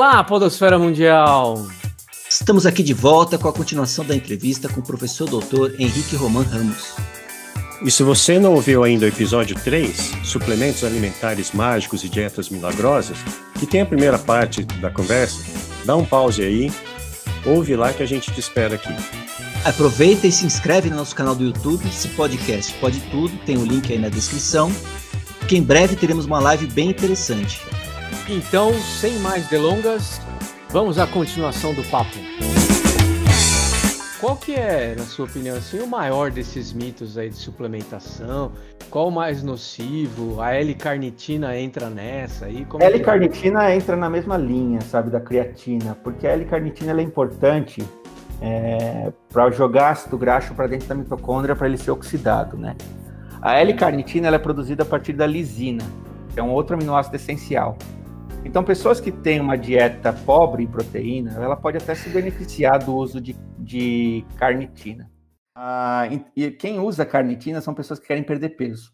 Olá, Podosfera Mundial! Estamos aqui de volta com a continuação da entrevista com o professor doutor Henrique Roman Ramos. E se você não ouviu ainda o episódio 3, Suplementos Alimentares Mágicos e Dietas Milagrosas, que tem a primeira parte da conversa, dá um pause aí, ouve lá que a gente te espera aqui. Aproveita e se inscreve no nosso canal do YouTube, esse podcast pode tudo, tem o um link aí na descrição, que em breve teremos uma live bem interessante. Então, sem mais delongas, vamos à continuação do papo. Qual que é, na sua opinião, assim, o maior desses mitos aí de suplementação? Qual o mais nocivo? A L-carnitina entra nessa aí? A L-carnitina entra na mesma linha, sabe, da creatina, porque a L-carnitina é importante é, para jogar ácido graxo para dentro da mitocôndria para ele ser oxidado, né? A L-carnitina é produzida a partir da lisina, que é um outro aminoácido essencial. Então, pessoas que têm uma dieta pobre em proteína, ela pode até se beneficiar do uso de, de carnitina. Ah, e quem usa carnitina são pessoas que querem perder peso.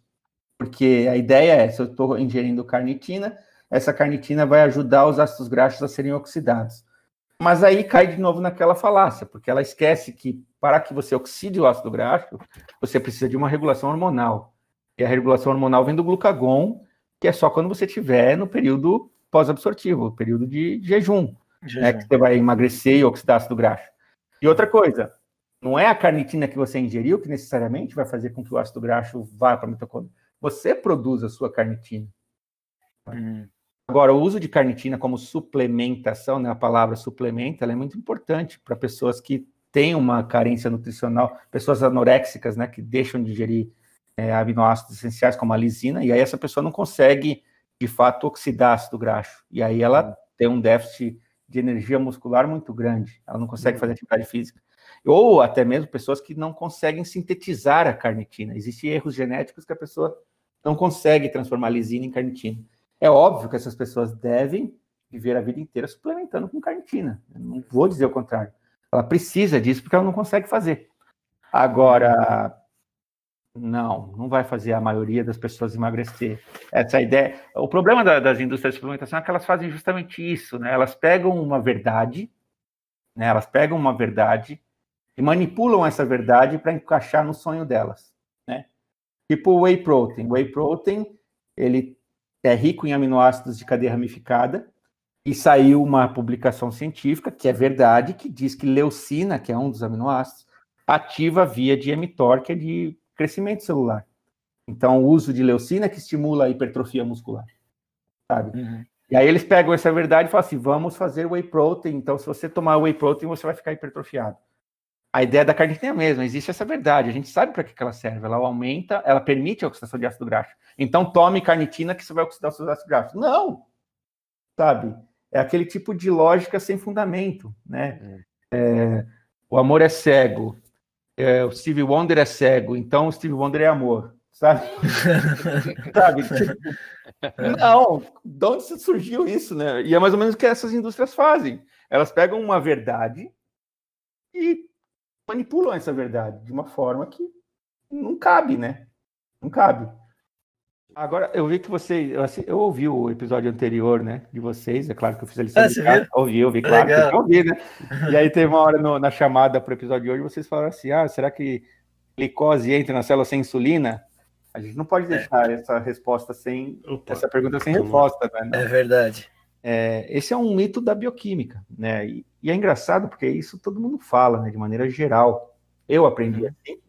Porque a ideia é, se eu estou ingerindo carnitina, essa carnitina vai ajudar os ácidos graxos a serem oxidados. Mas aí cai de novo naquela falácia, porque ela esquece que para que você oxide o ácido graxo, você precisa de uma regulação hormonal. E a regulação hormonal vem do glucagon, que é só quando você estiver no período pós-absortivo, período de jejum, jejum. Né, que você vai emagrecer e oxidar ácido graxo. E outra coisa, não é a carnitina que você ingeriu que necessariamente vai fazer com que o ácido graxo vá para a mitocôndria. Você produz a sua carnitina. Hum. Agora, o uso de carnitina como suplementação, né, a palavra suplementa, ela é muito importante para pessoas que têm uma carência nutricional, pessoas anoréxicas, né, que deixam de ingerir é, aminoácidos essenciais como a lisina, e aí essa pessoa não consegue de fato oxidar ácido graxo. E aí ela tem um déficit de energia muscular muito grande, ela não consegue fazer atividade física. Ou até mesmo pessoas que não conseguem sintetizar a carnitina. Existem erros genéticos que a pessoa não consegue transformar a lisina em carnitina. É óbvio que essas pessoas devem viver a vida inteira suplementando com carnitina. Eu não vou dizer o contrário. Ela precisa disso porque ela não consegue fazer. Agora, não, não vai fazer a maioria das pessoas emagrecer. Essa é ideia. O problema da, das indústrias de suplementação é que elas fazem justamente isso, né? Elas pegam uma verdade, né? Elas pegam uma verdade e manipulam essa verdade para encaixar no sonho delas, né? Tipo o whey protein. O whey protein, ele é rico em aminoácidos de cadeia ramificada e saiu uma publicação científica que é verdade, que diz que leucina, que é um dos aminoácidos, ativa via de mTOR, que é de crescimento celular. Então, o uso de leucina que estimula a hipertrofia muscular, sabe? Uhum. E aí eles pegam essa verdade e falam assim, vamos fazer whey protein. Então, se você tomar whey protein, você vai ficar hipertrofiado. A ideia da carnitina é a mesma, existe essa verdade. A gente sabe para que, que ela serve. Ela aumenta, ela permite a oxidação de ácido graxo. Então, tome carnitina que você vai oxidar os seus ácidos graxos. Não! Sabe? É aquele tipo de lógica sem fundamento, né? É, é o amor é cego é, o Steve Wonder é cego, então o Steve Wonder é amor, sabe? sabe? Não, de onde surgiu isso, né? E é mais ou menos o que essas indústrias fazem. Elas pegam uma verdade e manipulam essa verdade de uma forma que não cabe, né? Não cabe. Agora, eu vi que você. Eu, eu, ouvi o episódio anterior, né? De vocês. É claro que eu fiz a lição. Ah, de casa, ouvi, ouvi, claro. Que eu ouvi, né? E aí teve uma hora no, na chamada para o episódio de hoje, vocês falaram assim: ah, será que glicose entra na célula sem insulina? A gente não pode é. deixar é. essa resposta sem. Opa. Essa pergunta sem resposta, né? Não. É verdade. É, esse é um mito da bioquímica, né? E, e, é engraçado porque isso todo mundo fala, né? De maneira geral. Eu aprendi uhum. assim,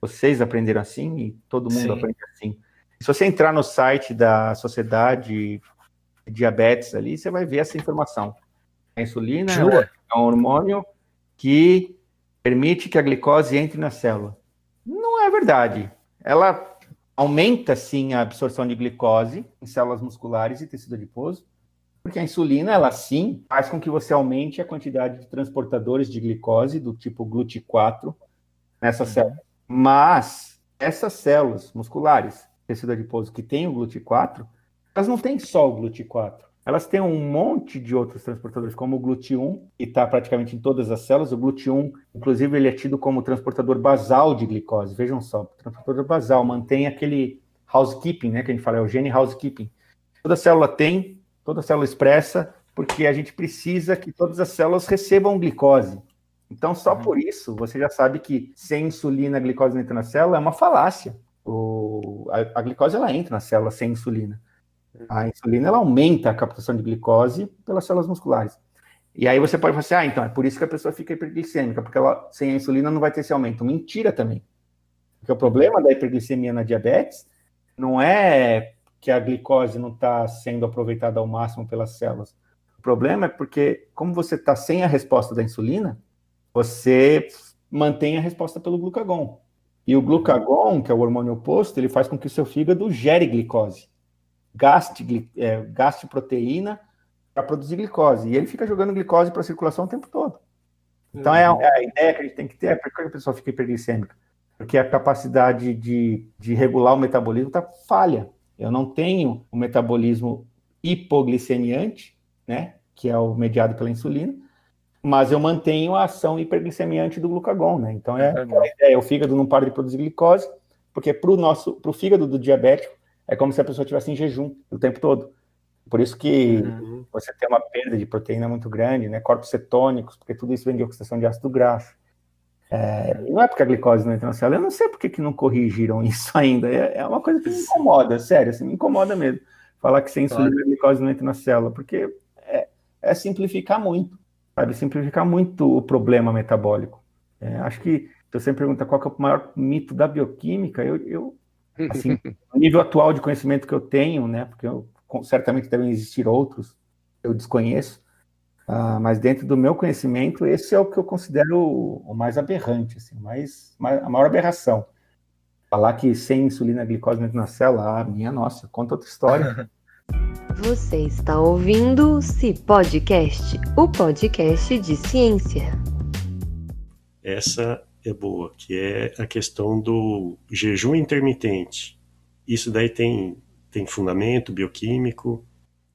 vocês aprenderam assim e todo mundo Sim. aprende assim. Se você entrar no site da Sociedade de Diabetes ali, você vai ver essa informação. A insulina é um hormônio que permite que a glicose entre na célula. Não é verdade. Ela aumenta sim a absorção de glicose em células musculares e tecido adiposo, porque a insulina, ela sim faz com que você aumente a quantidade de transportadores de glicose do tipo GLUT4 nessa uhum. célula. Mas essas células musculares tecido adiposo que tem o GLUT4, elas não têm só o GLUT4. Elas têm um monte de outros transportadores, como o GLUT1, que está praticamente em todas as células. O GLUT1, inclusive, ele é tido como transportador basal de glicose. Vejam só, transportador basal mantém aquele housekeeping, né, que a gente fala, é o gene housekeeping. Toda célula tem, toda célula expressa, porque a gente precisa que todas as células recebam glicose. Então, só uhum. por isso, você já sabe que sem insulina a glicose não entra na célula é uma falácia. A, a, glicose ela entra na célula sem insulina. A uhum. insulina ela aumenta a captação de glicose pelas células musculares. E aí você pode falar assim, ah, então é por isso que a pessoa fica hiperglicêmica, porque ela sem a insulina não vai ter esse aumento. Mentira também. Porque o problema da hiperglicemia na diabetes não é que a glicose não está sendo aproveitada ao máximo pelas células. O problema é porque, como você está sem a resposta da insulina, você mantém a resposta pelo glucagon. E o glucagon, que é o hormônio oposto, ele faz com que o seu fígado gere glicose, gaste, é, gaste proteína para produzir glicose. E ele fica jogando glicose para a circulação o tempo todo. Então, é, uhum. é, a ideia que a gente tem que ter é por que a pessoa fica hiperglicêmica? Porque a capacidade de, de regular o metabolismo está falha. Eu não tenho o metabolismo hipoglicemiante, né, que é o mediado pela insulina, mas eu mantenho a ação hiperglicemiante do glucagon, né? Então é, é, é o fígado não para de produzir glicose, porque para o nosso, para o fígado do diabético é como se a pessoa estivesse em jejum o tempo todo. Por isso que uhum. você tem uma perda de proteína muito grande, né? Corpos cetônicos, porque tudo isso vem de oxidação de ácido graxo. É, não é porque a glicose não entra na célula, eu não sei por que não corrigiram isso ainda. É, é, uma coisa que me incomoda, sério, assim, me incomoda mesmo. Falar que sem insulina claro. a glicose não entra na célula, porque é, é, simplificar muito, sabe? Simplificar muito o problema metabólico. É, acho que se você me pergunta qual é o maior mito da bioquímica, eu, eu assim, o nível atual de conhecimento que eu tenho, né? Porque eu, certamente devem existir outros, eu desconheço Uh, mas dentro do meu conhecimento, esse é o que eu considero o, o mais aberrante, assim, mais, mais, a maior aberração. Falar que sem insulina a glicose entra na célula, ah, minha nossa, conta outra história. Você está ouvindo o Si Podcast, o podcast de ciência. Essa é boa, que é a questão do jejum intermitente. Isso daí tem, tem fundamento bioquímico,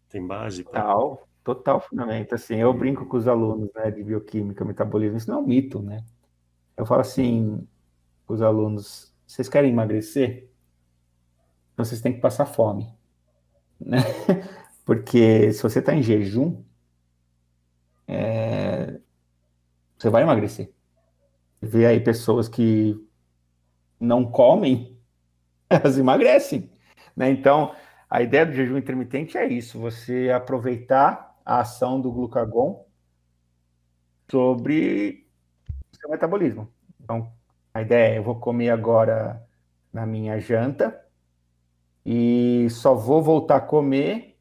tem base? Pra... Tal, total fundamento. Assim, eu brinco com os alunos né, de bioquímica, metabolismo, isso não é um mito, né? Eu falo assim os alunos: vocês querem emagrecer? Então vocês têm que passar fome, né? Porque se você está em jejum, é... você vai emagrecer. Vê aí pessoas que não comem, elas emagrecem, né? Então, a ideia do jejum intermitente é isso: você aproveitar a ação do glucagon sobre o seu metabolismo. Então, a ideia é: eu vou comer agora na minha janta e só vou voltar a comer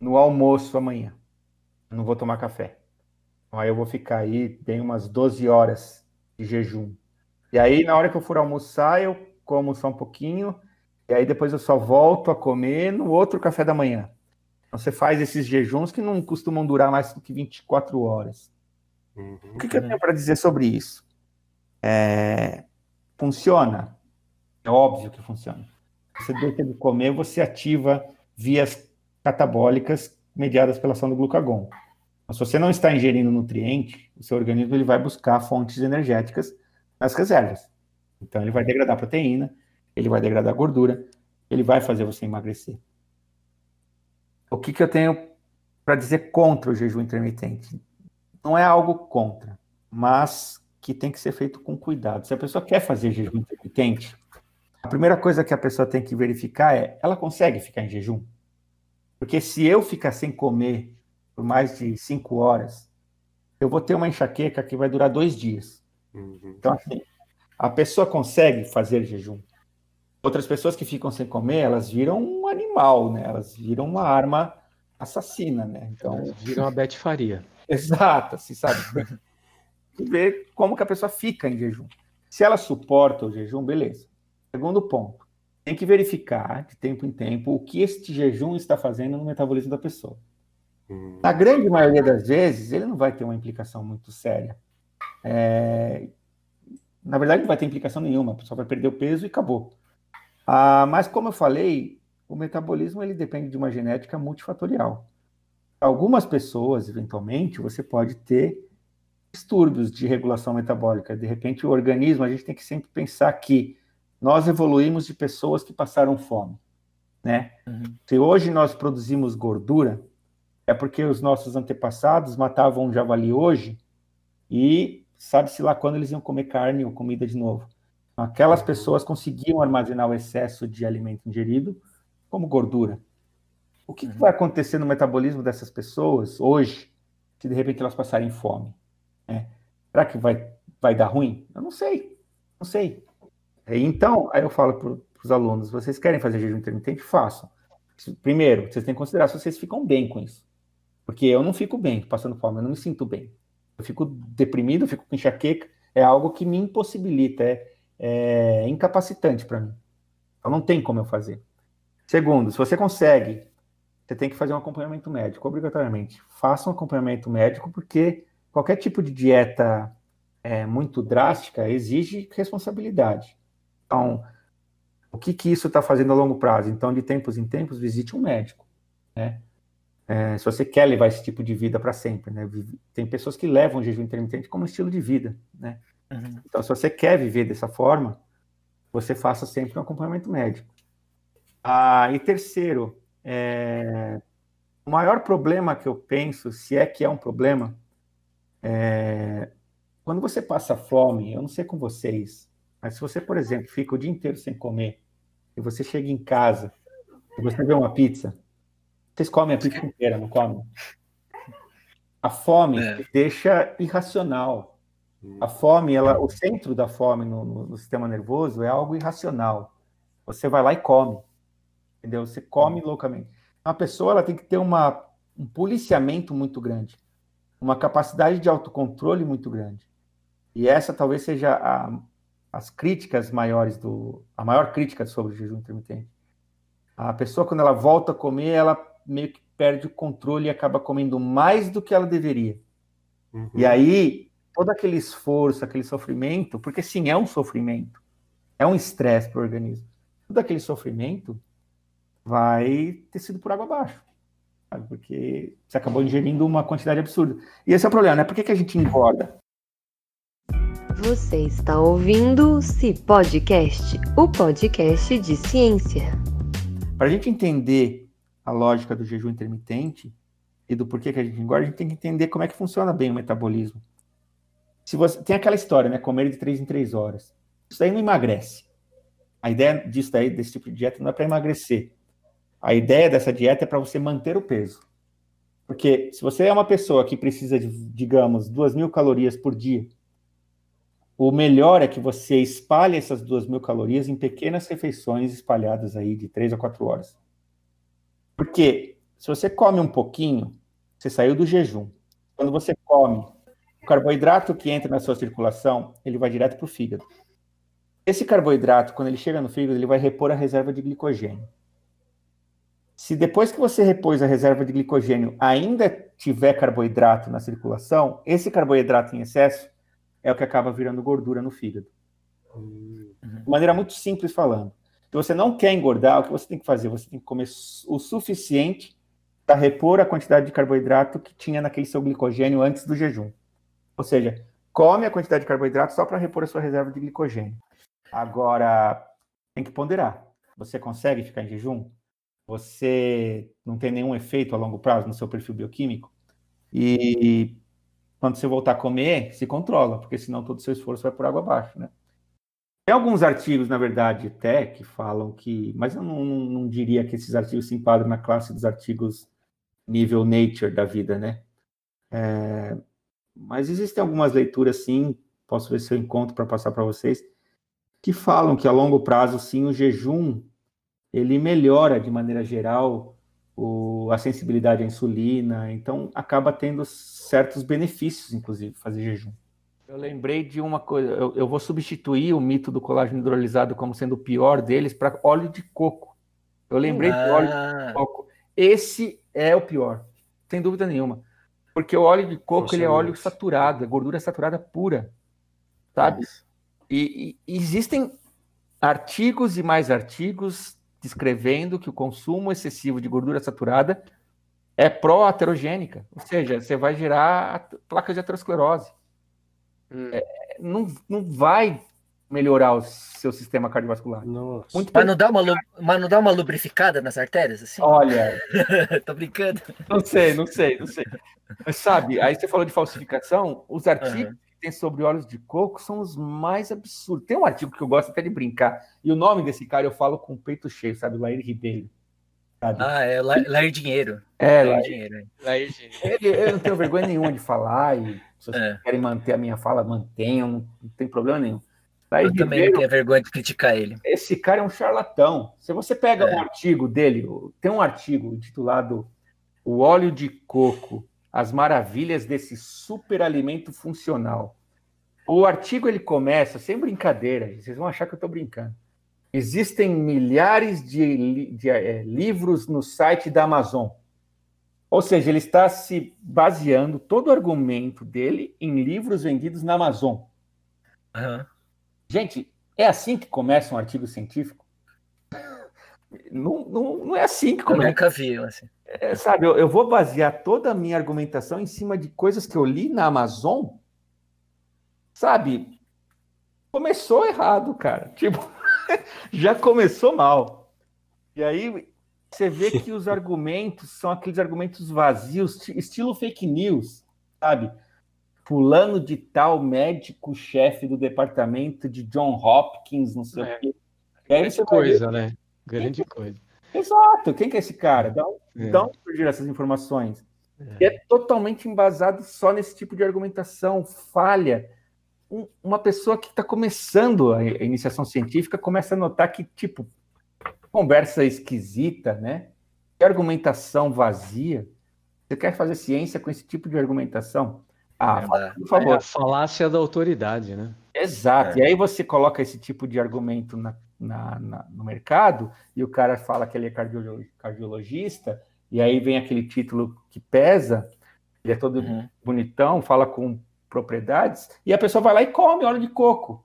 no almoço amanhã. não vou tomar café. Então, aí eu vou ficar aí bem umas 12 horas de jejum. E aí, na hora que eu for almoçar, eu como só um pouquinho, e aí depois eu só volto a comer no outro café da manhã. Então você faz esses jejuns que não costumam durar mais do que 24 horas. Uhum. O que, que, eu tenho para dizer sobre isso? É... Funciona? É óbvio que funciona. Você deixa de comer, você ativa vias catabólicas mediadas pela ação do glucagon. Mas se você não está ingerindo nutriente, o seu organismo ele vai buscar fontes energéticas nas reservas. Então ele vai degradar proteína, ele vai degradar gordura, ele vai fazer você emagrecer o que, que eu tenho para dizer contra o jejum intermitente? Não é algo contra, mas que tem que ser feito com cuidado. Se a pessoa quer fazer jejum intermitente, a primeira coisa que a pessoa tem que verificar é: ela consegue ficar em jejum? Porque se eu ficar sem comer por mais de cinco horas, eu vou ter uma enxaqueca que vai durar dois dias. Uhum. Então, assim, a pessoa consegue fazer jejum. Outras pessoas que ficam sem comer, elas viram um animal, né? Elas viram uma arma assassina, né? Então viram a Beth Faria. Exato, assim, sabe? ver como que a pessoa fica em jejum. Se ela suporta o jejum, beleza. Segundo ponto, tem que verificar de tempo em tempo o que este jejum está fazendo no metabolismo da pessoa. Hum. Na grande maioria das vezes, ele não vai ter uma implicação muito séria. É... Na verdade, não vai ter implicação nenhuma. A pessoa vai perder o peso e acabou. Ah, mas como eu falei, o metabolismo ele depende de uma genética multifatorial. Algumas pessoas, eventualmente, você pode ter distúrbios de regulação metabólica. De repente, o organismo, a gente tem que sempre pensar que nós evoluímos de pessoas que passaram fome, né? Uhum. Se hoje nós produzimos gordura, é porque os nossos antepassados matavam um javali hoje e sabe-se lá quando eles iam comer carne ou comida de novo. Aquelas pessoas conseguiam armazenar o excesso de alimento ingerido como gordura. O que, que vai acontecer no metabolismo dessas pessoas hoje, se de repente elas passarem fome? É. Será que vai, vai dar ruim? Eu não sei. Não sei. Então, aí eu falo para os alunos: vocês querem fazer jejum intermitente? Façam. Primeiro, vocês têm que considerar se vocês ficam bem com isso. Porque eu não fico bem passando fome, eu não me sinto bem. Eu fico deprimido, fico com enxaqueca, é algo que me impossibilita, é, é incapacitante para mim. Então não tem como eu fazer. Segundo, se você consegue, você tem que fazer um acompanhamento médico, obrigatoriamente. Faça um acompanhamento médico, porque qualquer tipo de dieta é, muito drástica exige responsabilidade. Então, o que, que isso está fazendo a longo prazo? Então, de tempos em tempos, visite um médico. Né? É, se você quer levar esse tipo de vida para sempre, né? Tem pessoas que levam o jejum intermitente como estilo de vida, né? Uhum. Então, se você quer viver dessa forma, você faça sempre um acompanhamento médico. Ah, e terceiro, é, o maior problema que eu penso, se é que é um problema, é, quando você passa fome, eu não sei com vocês, mas se você, por exemplo, fica o dia inteiro sem comer, e você chega em casa e você vê uma pizza, vocês comem a pizza inteira, não comem? A fome é. deixa irracional. A fome, ela, o centro da fome no, no, no sistema nervoso é algo irracional. Você vai lá e come entendeu? Você come loucamente. Uma pessoa ela tem que ter uma, um policiamento muito grande, uma capacidade de autocontrole muito grande. E essa talvez seja a, as críticas maiores do a maior crítica sobre o jejum intermitente. A pessoa quando ela volta a comer, ela meio que perde o controle e acaba comendo mais do que ela deveria. Uhum. E aí todo aquele esforço, aquele sofrimento, porque sim, é um sofrimento, é um estresse para o organismo. Todo aquele sofrimento vai ter sido por água abaixo. Sabe? Porque você acabou ingerindo uma quantidade absurda. E esse é o problema, né? Por que, que a gente engorda? Você está ouvindo o Podcast, o podcast de ciência. Para a gente entender a lógica do jejum intermitente e do porquê que a gente engorda, a gente tem que entender como é que funciona bem o metabolismo. Se você tem aquela história, né? Comer de três em três horas. Isso aí não emagrece. A ideia disso daí, desse tipo de dieta, não é para emagrecer. A ideia dessa dieta é para você manter o peso. Porque se você é uma pessoa que precisa de, digamos, 2 mil calorias por dia, o melhor é que você espalhe essas 2 mil calorias em pequenas refeições espalhadas aí de 3 a 4 horas. Porque se você come um pouquinho, você saiu do jejum. Quando você come, o carboidrato que entra na sua circulação, ele vai direto para o fígado. Esse carboidrato, quando ele chega no fígado, ele vai repor a reserva de glicogênio. Se depois que você repôs a reserva de glicogênio ainda tiver carboidrato na circulação, esse carboidrato em excesso é o que acaba virando gordura no fígado. Uhum. De maneira muito simples falando. Se você não quer engordar, o que você tem que fazer? Você tem que comer o suficiente para repor a quantidade de carboidrato que tinha naquele seu glicogênio antes do jejum. Ou seja, come a quantidade de carboidrato só para repor a sua reserva de glicogênio. Agora, tem que ponderar. Você consegue ficar em jejum? você não tem nenhum efeito a longo prazo no seu perfil bioquímico. E quando você voltar a comer, se controla, porque senão todo o seu esforço vai por água abaixo, né? Tem alguns artigos, na verdade, até, que falam que. Mas eu não, não, diria que esses artigos se enquadram na classe dos artigos nível nature da vida, né? É, mas existem algumas leituras, sim, posso ver se eu encontro para passar para vocês, que falam que a longo prazo, sim, o jejum ele melhora de maneira geral o, a sensibilidade à insulina, então acaba tendo certos benefícios, inclusive, fazer jejum. Eu lembrei de uma coisa, eu, eu vou substituir o mito do colágeno hidrolisado como sendo o pior deles para óleo de coco. Eu lembrei ah. do óleo de ah. coco. Esse é o pior, sem dúvida nenhuma. Porque o óleo de coco ele é óleo saturado, é gordura saturada pura, sabe? E, e existem artigos e mais artigos descrevendo que o consumo excessivo de gordura saturada é pró-aterogênica, ou seja, você vai gerar placas de aterosclerose. Hum. É, não, não vai melhorar o seu sistema cardiovascular. Nossa. Muito Mas não, dá uma, mas não dá uma lubrificada nas artérias, assim? Olha, Tô brincando. não sei, não sei, não sei. Mas sabe, aí você falou de falsificação, os artigos que tem sobre óleos de coco são os mais absurdos. Tem um artigo que eu gosto até de brincar, e o nome desse cara eu falo com o peito cheio, sabe? Lair Ribeiro. Sabe? Ah, é La- Lair Dinheiro. é, Lair Lair. Dinheiro. Aí, gente. Ele, eu não tenho vergonha nenhuma de falar, e se vocês É. querem manter a minha fala, mantenham, não, tem problema nenhum. Lair Eu também Ribeiro, não tenho vergonha de criticar ele. esse cara é um charlatão. Se você pega É. um artigo dele, tem um artigo intitulado O óleo de coco, as maravilhas desse superalimento funcional. O artigo ele começa, sem brincadeira, vocês vão achar que eu estou brincando. Existem milhares de, de, eh, livros no site da Amazon. Ou seja, ele está se baseando todo o argumento dele em livros vendidos na Amazon. Aham. Gente, é assim que começa um artigo científico? Não, não, não é assim que Eu começa. nunca vi, assim. É, sabe, eu, eu vou basear toda a minha argumentação em cima de coisas que eu li na Amazon. Sabe? Começou errado, cara. Tipo, já começou mal. E aí você vê que os argumentos são aqueles argumentos vazios, ti- estilo fake news, sabe? Fulano de tal médico-chefe do departamento de John Hopkins, não sei É. o quê. Grande ver- coisa, né? Grande coisa. Exato. Quem que é esse cara? Dá um É. onde surgiram essas informações? E é totalmente embasado só nesse tipo de argumentação, falha. Um- uma pessoa que está começando a, iniciação científica começa a notar que, tipo, conversa esquisita, né? Que argumentação vazia. Você quer fazer ciência com esse tipo de argumentação? Ah, Não dá. por É favor. a falácia da autoridade, né? Exato. E aí você coloca esse tipo de argumento na- na- na- no mercado e o cara fala que ele é cardiolo- cardiologista, e aí vem aquele título que pesa, ele é todo Uhum. bonitão, fala com propriedades, e a pessoa vai lá e come óleo de coco.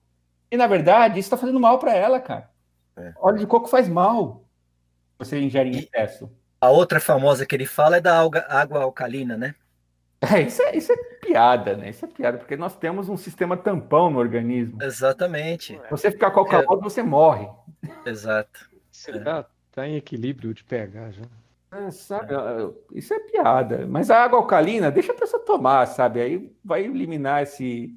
E na verdade, isso está fazendo mal para ela, cara. É. Óleo de coco faz mal. Você ingere em excesso. A outra famosa que ele fala é da água alcalina, né? É, isso, é, isso é piada, né? Isso é piada, porque nós temos um sistema tampão no organismo. Exatamente. Se você ficar com calor, você morre. Exato. Você tá, tá em equilíbrio de pH já. É, sabe, isso é piada. Mas a água alcalina, deixa a pessoa tomar, sabe? Aí vai eliminar esse,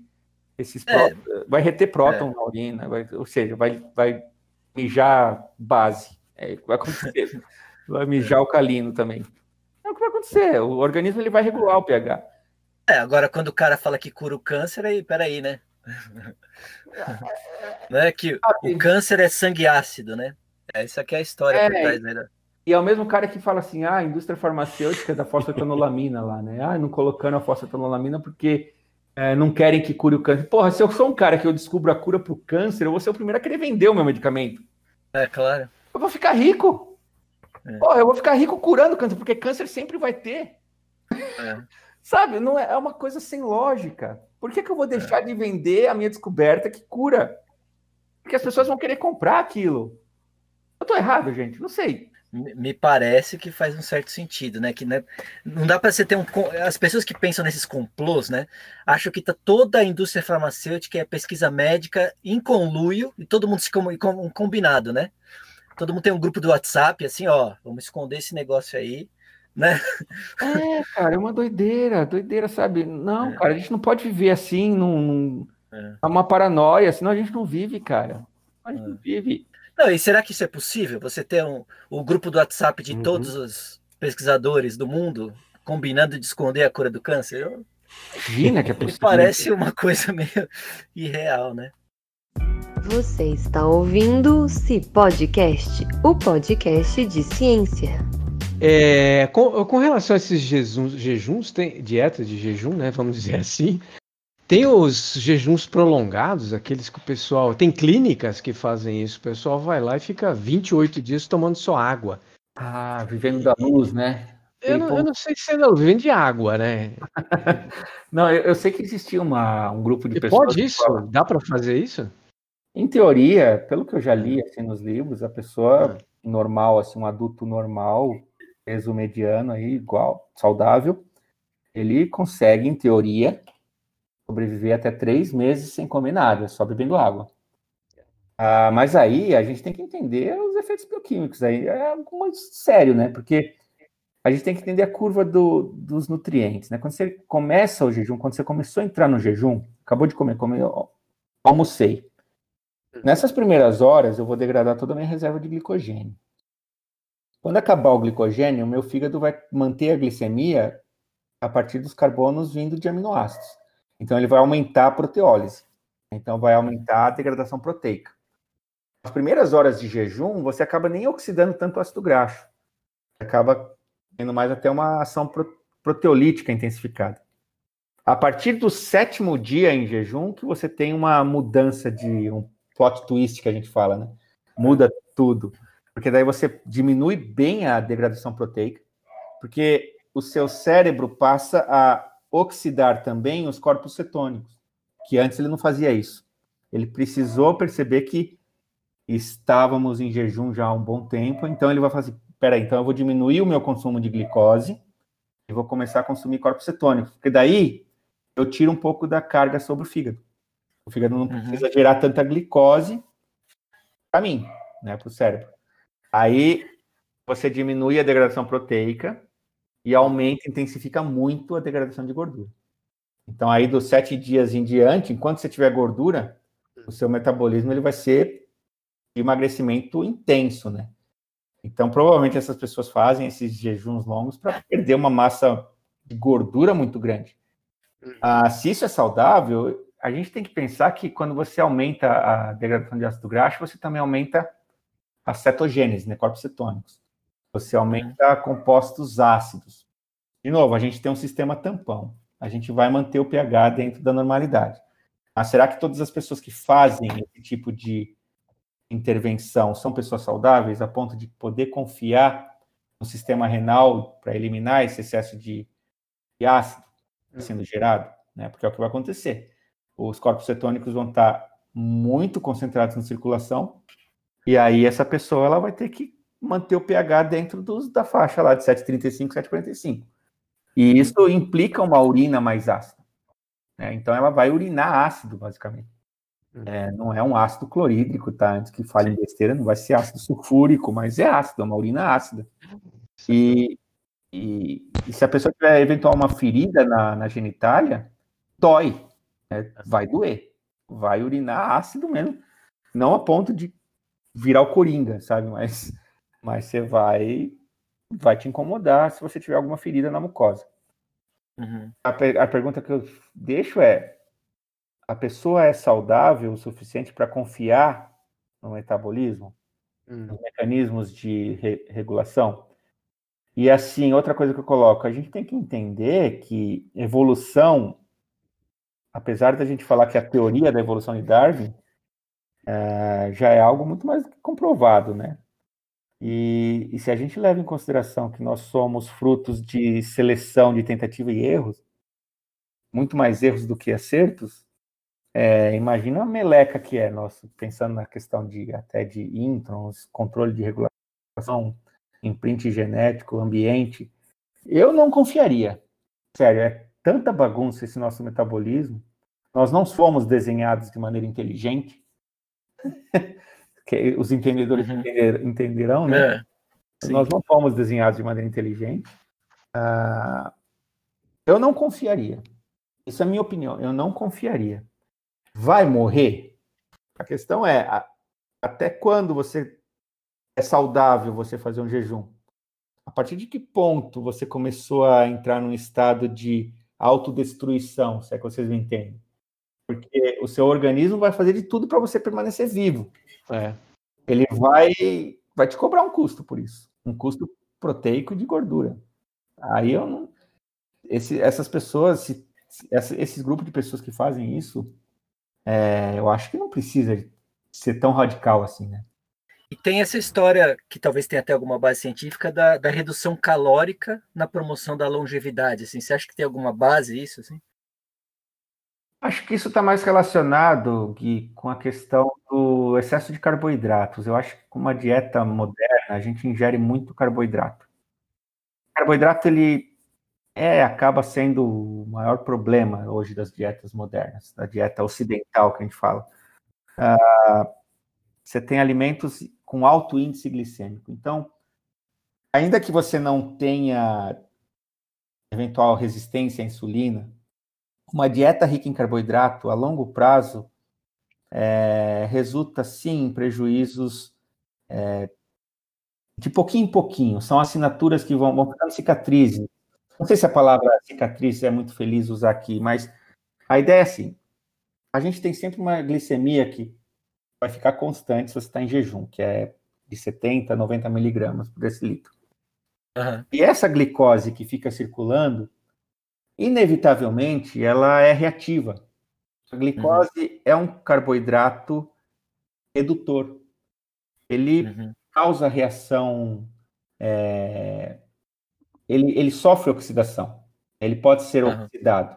esses É. vai reter próton na urina, vai- ou seja, vai, vai mijar base. É, vai acontecer. vai mijar alcalino também. O acontecer. O organismo ele vai regular o pH. É, agora quando o cara fala que cura o câncer, aí, peraí, né? Não é que o câncer é sangue ácido, né? É, isso aqui é a história É, por trás, né? E é o mesmo cara que fala assim, ah, a indústria farmacêutica da fosfetanolamina lá, né? Ah, não colocando a fosfetanolamina porque é, não querem que cure o câncer. Porra, se eu sou um cara que eu descubro a cura pro câncer, eu vou ser o primeiro a querer vender o meu medicamento. É, claro. Eu vou ficar rico. É. Porra, eu vou ficar rico curando câncer, porque câncer sempre vai ter. É. Sabe? Não é, é uma coisa sem lógica. Por que, que eu vou deixar de vender a minha descoberta que cura? Porque as pessoas vão querer comprar aquilo. Eu tô errado, gente? Não sei. Me parece que faz um certo sentido, né? Que né, não dá para você ter um. As pessoas que pensam nesses complôs, né? Acham que tá toda a indústria farmacêutica e a pesquisa médica em conluio e todo mundo se com, com- um combinado, né? Todo mundo tem um grupo do WhatsApp, assim, ó, vamos esconder esse negócio aí, né? É, cara, é uma doideira, doideira, sabe? Não, É. cara, a gente não pode viver assim, num, num- É. é uma paranoia, senão a gente não vive, cara. A gente É. não vive. Não, e será que isso é possível? Você ter um, o grupo do WhatsApp de Uhum. todos os pesquisadores do mundo combinando de esconder a cura do câncer? Eu- Imagina que é Me possível. parece uma coisa meio irreal, né? Você está ouvindo o Podcast, o podcast de ciência. É, com, com relação a esses jejuns, jejuns tem dieta de jejum, né? Vamos dizer assim. Tem os jejuns prolongados, aqueles que o pessoal. Tem clínicas que fazem isso. O pessoal vai lá e fica 28 dias tomando só água. Ah, vivendo da luz, né? Eu não, eu não sei se ainda vende água, né? Não, eu, eu sei que existia uma, um grupo de E pessoas. pode que isso? fala- Dá pra fazer isso? Em teoria, pelo que eu já li assim, nos livros, a pessoa normal, assim, um adulto normal, peso mediano aí, igual, saudável, ele consegue, em teoria, sobreviver até três meses sem comer nada, só bebendo água. Ah, mas aí a gente tem que entender os efeitos bioquímicos. Aí é algo muito sério, né? Porque a gente tem que entender a curva do, dos nutrientes, né? Quando você começa o jejum, quando você começou a entrar no jejum, acabou de comer, comer almocei. Nessas primeiras horas, eu vou degradar toda a minha reserva de glicogênio. Quando acabar o glicogênio, o meu fígado vai manter a glicemia a partir dos carbonos vindo de aminoácidos. Então, ele vai aumentar a proteólise. Então, vai aumentar a degradação proteica. Nas primeiras horas de jejum, você acaba nem oxidando tanto ácido graxo. Acaba tendo mais até uma ação proteolítica intensificada. A partir do sétimo dia em jejum, que você tem uma mudança de um plot twist que a gente fala, né? Muda tudo. Porque daí você diminui bem a degradação proteica, porque o seu cérebro passa a oxidar também os corpos cetônicos, que antes ele não fazia isso. Ele precisou perceber que estávamos em jejum já há um bom tempo, então ele vai fazer, peraí, então eu vou diminuir o meu consumo de glicose e vou começar a consumir corpos cetônicos, porque daí eu tiro um pouco da carga sobre o fígado. O fígado não uhum. precisa gerar tanta glicose para mim, né, para o cérebro. Aí você diminui a degradação proteica e aumenta, intensifica muito a degradação de gordura. Então aí dos sete dias em diante, enquanto você tiver gordura, o seu metabolismo ele vai ser de emagrecimento intenso, né? Então provavelmente essas pessoas fazem esses jejuns longos para perder uma massa de gordura muito grande. Ah, se isso é saudável, a gente tem que pensar que quando você aumenta a degradação de ácido graxo, você também aumenta a cetogênese, né, corpos cetônicos. Você aumenta compostos ácidos. De novo, a gente tem um sistema tampão. A gente vai manter o pH dentro da normalidade. Mas será que todas as pessoas que fazem esse tipo de intervenção são pessoas saudáveis a ponto de poder confiar no sistema renal para eliminar esse excesso de ácido sendo gerado? Né? Porque é o que vai acontecer os corpos cetônicos vão estar muito concentrados na circulação, e aí essa pessoa ela vai ter que manter o pH dentro dos, da faixa lá de 7,35, 7,45. E isso implica uma urina mais ácida. Né? Então ela vai urinar ácido, basicamente. Uhum. É, não é um ácido clorídrico, tá? Antes que fale em besteira, não vai ser ácido sulfúrico, mas é ácido, é uma urina ácida. E, e, e se a pessoa tiver eventual uma ferida na, na genitália, dói. É, vai doer. Vai urinar ácido mesmo. Não a ponto de virar o coringa, sabe? Mas, mas você vai, vai te incomodar se você tiver alguma ferida na mucosa. Uhum. A, a pergunta que eu deixo é: a pessoa é saudável o suficiente para confiar no metabolismo, uhum. nos mecanismos de re regulação? E assim, outra coisa que eu coloco, a gente tem que entender que evolução apesar da gente falar que a teoria da evolução de Darwin é, já é algo muito mais comprovado, né? E, e, se a gente leva em consideração que nós somos frutos de seleção de tentativa e erros, muito mais erros do que acertos, é, imagina a meleca que é, nosso, pensando na questão de até de introns, controle de regulação, imprint genético, ambiente. Eu não confiaria. Sério, é tanta bagunça esse nosso metabolismo. Nós não fomos desenhados de maneira inteligente. que os entendedores uhum. entenderão, né? É, Nós não fomos desenhados de maneira inteligente. Uh, eu não confiaria. Isso é a minha opinião. Eu não confiaria. Vai morrer? A questão é a, até quando você é saudável você fazer um jejum? A partir de que ponto você começou a entrar num estado de autodestruição, se é que vocês me entendem. Porque o seu organismo vai fazer de tudo para você permanecer vivo. É. Ele vai, vai te cobrar um custo por isso. Um custo proteico de gordura. Aí eu não. Esse, essas pessoas, se, essa, esses grupos de pessoas que fazem isso, é, eu acho que não precisa ser tão radical assim, né? E tem essa história, que talvez tenha até alguma base científica, da, da redução calórica na promoção da longevidade. Assim. Você acha que tem alguma base isso? Assim? Acho que isso está mais relacionado, Gui, com a questão do excesso de carboidratos. Eu acho que com uma dieta moderna, a gente ingere muito carboidrato. O carboidrato, ele é, acaba sendo o maior problema hoje das dietas modernas, da dieta ocidental que a gente fala. Uh, você tem alimentos com alto índice glicêmico. Então, ainda que você não tenha eventual resistência à insulina, uma dieta rica em carboidrato a longo prazo é, resulta sim em prejuízos é, de pouquinho em pouquinho. São assinaturas que vão, vão ficando cicatrizes. Não sei se a palavra cicatriz é muito feliz usar aqui, mas a ideia é assim: a gente tem sempre uma glicemia que vai ficar constante se você está em jejum, que é de 70 a 90 miligramas por decilitro. Uhum. E essa glicose que fica circulando, inevitavelmente, ela é reativa. A glicose uhum. é um carboidrato redutor. Ele uhum. causa reação. É... Ele, ele sofre oxidação. Ele pode ser oxidado.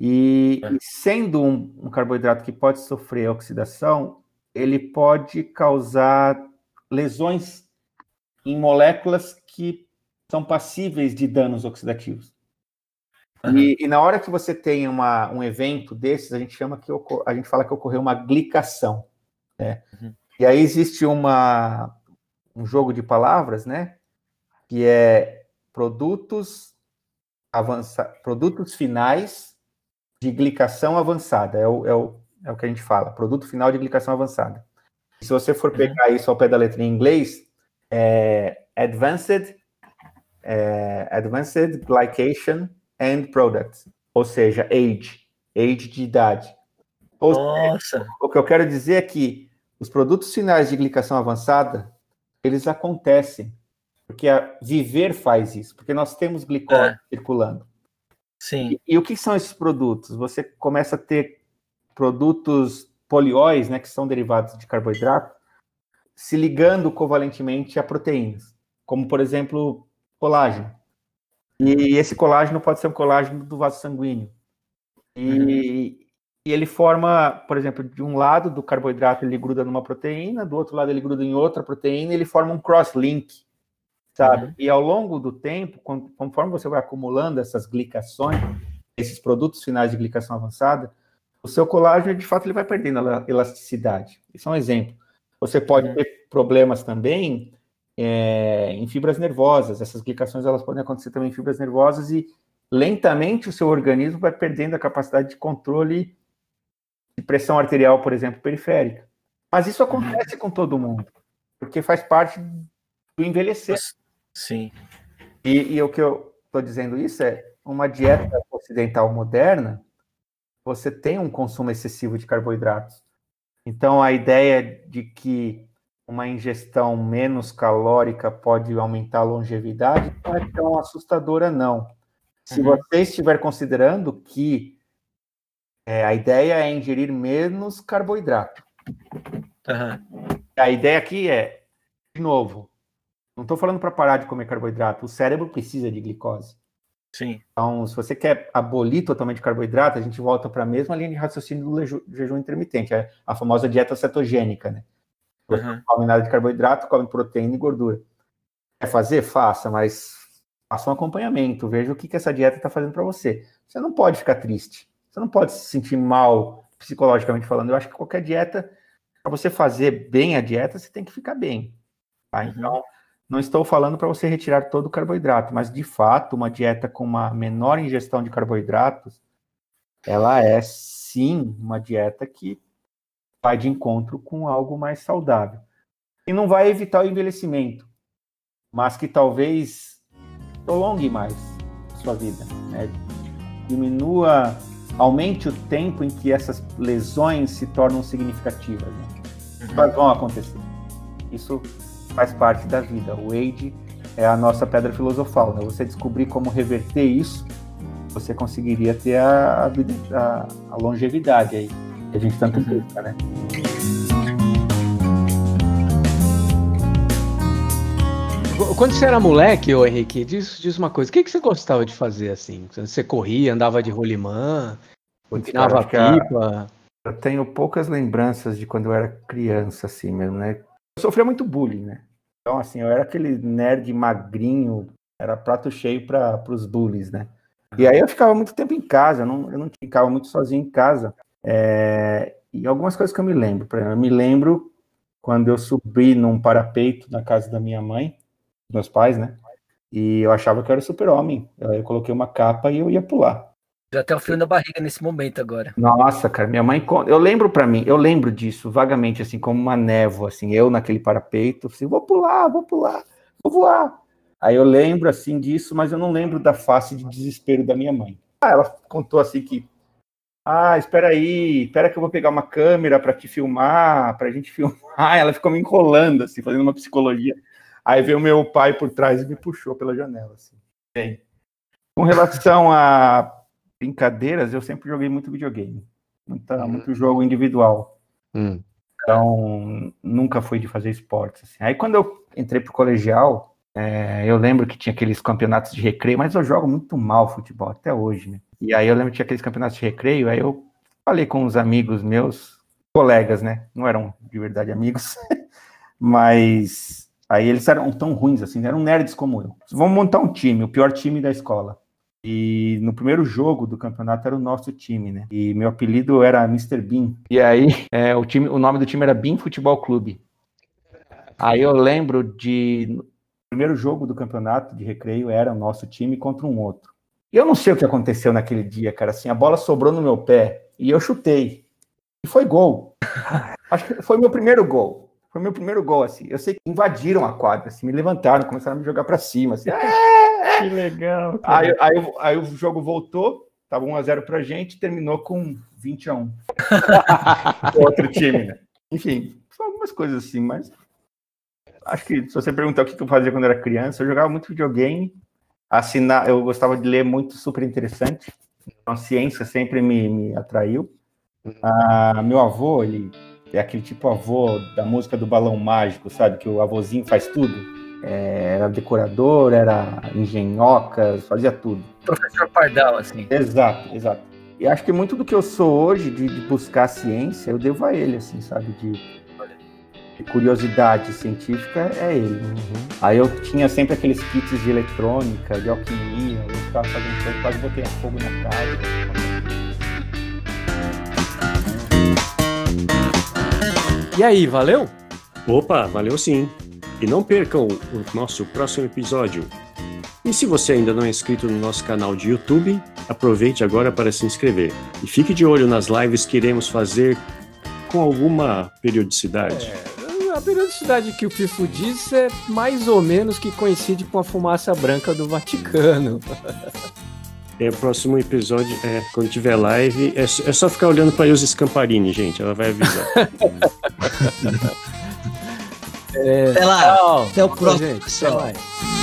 E, é. e sendo um, um, carboidrato que pode sofrer oxidação, ele pode causar lesões em moléculas que são passíveis de danos oxidativos. Uhum. E, e, na hora que você tem uma, um evento desses, a gente chama que a gente fala que ocorreu uma glicação. Né? Uhum. E aí existe uma, um jogo de palavras, né? Que é produtos avança, produtos finais de glicação avançada, é o, é, o, é o que a gente fala, produto final de glicação avançada. Se você for uhum. pegar isso ao pé da letra em inglês, é Advanced, é, Advanced Glycation and Products, ou seja, age, age de idade. Ou Nossa! Seja, o que eu quero dizer é que os produtos finais de glicação avançada, eles acontecem, porque a Viver faz isso, porque nós temos glicose é. circulando. Sim. E, e, o que são esses produtos? Você começa a ter produtos polióis, né, que são derivados de carboidrato, se ligando covalentemente a proteínas, como por exemplo colágeno. E esse colágeno pode ser um colágeno do vaso sanguíneo. E, uhum. e, ele forma, por exemplo, de um lado do carboidrato ele gruda numa proteína, do outro lado ele gruda em outra proteína, e ele forma um cross-link sabe? Uhum. E ao longo do tempo, conforme você vai acumulando essas glicações, esses produtos finais de glicação avançada, o seu colágeno, de fato, ele vai perdendo a elasticidade. Isso é um exemplo. Você pode uhum. ter problemas também é, em fibras nervosas. Essas glicações elas podem acontecer também em fibras nervosas e lentamente o seu organismo vai perdendo a capacidade de controle de pressão arterial, por exemplo, periférica. Mas isso uhum. acontece uhum. com todo mundo, porque faz parte do envelhecer. Sim. E, e o que eu estou dizendo isso é uma dieta ocidental moderna, você tem um consumo excessivo de carboidratos. Então a ideia de que uma ingestão menos calórica pode aumentar a longevidade não é tão assustadora, não. Se uhum. você estiver considerando que é, a ideia é ingerir menos carboidrato. Uhum. A ideia aqui é, de novo, não estou falando para parar de comer carboidrato. O cérebro precisa de glicose. Sim. Então, se você quer abolir totalmente carboidrato, a gente volta para a mesma linha de raciocínio do jejum intermitente, é a famosa dieta cetogênica, né? Você uhum. come nada de carboidrato, come proteína e gordura. Quer fazer? Faça, mas faça um acompanhamento, veja o que, que essa dieta está fazendo para você. Você não pode ficar triste, você não pode se sentir mal psicologicamente falando. Eu acho que qualquer dieta, para você fazer bem a dieta, você tem que ficar bem. Tá? Uhum. Não estou falando para você retirar todo o carboidrato, mas de fato, uma dieta com uma menor ingestão de carboidratos, ela é sim uma dieta que vai de encontro com algo mais saudável. E não vai evitar o envelhecimento, mas que talvez prolongue mais a sua vida, né? diminua, aumente o tempo em que essas lesões se tornam significativas. Né? Uhum. Mas vão acontecer. Isso faz parte da vida. O age é a nossa pedra filosofal, né? Você descobrir como reverter isso, você conseguiria ter a, a, a longevidade aí, que a gente tanto uhum. busca, né? Quando você era moleque, ô Henrique, diz, diz uma coisa, o que, que você gostava de fazer assim? Você corria, andava de rolimã, empinava pipa? Eu tenho poucas lembranças de quando eu era criança, assim mesmo, né? Eu sofria muito bullying, né? Então, assim, eu era aquele nerd magrinho, era prato cheio para os bullies, né? E aí eu ficava muito tempo em casa, eu não, eu não ficava muito sozinho em casa. É, e algumas coisas que eu me lembro, por exemplo, eu me lembro quando eu subi num parapeito na casa da minha mãe, meus pais, né? E eu achava que eu era super-homem. Eu coloquei uma capa e eu ia pular. Já até o frio na barriga nesse momento agora. Nossa, cara, minha mãe, eu lembro para mim, eu lembro disso vagamente, assim, como uma névoa, assim, eu naquele parapeito, assim, vou pular, vou pular, vou voar. Aí eu lembro, assim, disso, mas eu não lembro da face de desespero da minha mãe. Ah, ela contou assim que, ah, espera aí, espera que eu vou pegar uma câmera para te filmar, pra gente filmar. Ela ficou me enrolando, assim, fazendo uma psicologia. Aí veio meu pai por trás e me puxou pela janela, assim. Bem, com relação a brincadeiras, eu sempre joguei muito videogame. Muita, uhum. Muito jogo individual. Uhum. Então, nunca fui de fazer esportes. Assim. Aí, quando eu entrei pro colegial, é, eu lembro que tinha aqueles campeonatos de recreio, mas eu jogo muito mal futebol até hoje, né? E aí eu lembro que tinha aqueles campeonatos de recreio, aí eu falei com uns amigos meus, colegas, né? Não eram de verdade amigos, mas aí eles eram tão ruins assim, eram nerds como eu. Vamos montar um time, o pior time da escola. E no primeiro jogo do campeonato era o nosso time, né? E meu apelido era Mr. Bean. E aí é, o, time, o nome do time era Bean Futebol Clube. Aí eu lembro de. O primeiro jogo do campeonato de recreio era o nosso time contra um outro. E eu não sei o que aconteceu naquele dia, cara. Assim, a bola sobrou no meu pé e eu chutei. E foi gol. Acho que foi meu primeiro gol. Foi meu primeiro gol, assim. Eu sei que invadiram a quadra, assim, me levantaram, começaram a me jogar para cima, assim. Que legal. Aí, aí, aí, o jogo voltou, tava 1x0 pra gente, terminou com 20 a 1 Outro time, né? Enfim, são algumas coisas assim, mas acho que se você perguntar o que eu fazia quando era criança, eu jogava muito videogame, assinar, eu gostava de ler muito super interessante, então a ciência sempre me, me atraiu. Ah, meu avô, ele é aquele tipo avô da música do balão mágico, sabe? Que o avôzinho faz tudo. É, era decorador, era engenhocas, fazia tudo. Professor Pardal, assim. Exato, exato. E acho que muito do que eu sou hoje, de, de buscar ciência, eu devo a ele, assim, sabe? De, de curiosidade científica, é ele. Uhum. Aí eu tinha sempre aqueles kits de eletrônica, de alquimia, eu ficava fazendo coisa, quase botei fogo na casa. E aí, valeu? Opa, valeu sim. E não percam o nosso próximo episódio. E se você ainda não é inscrito no nosso canal de YouTube, aproveite agora para se inscrever. E fique de olho nas lives que iremos fazer com alguma periodicidade. É, a periodicidade que o Fifo diz é mais ou menos que coincide com a fumaça branca do Vaticano. É, o próximo episódio, é, quando tiver live, é, é só ficar olhando para Ilse Scamparini, gente, ela vai avisar. É, até lá. Tchau. Até o próximo. Gente, mais.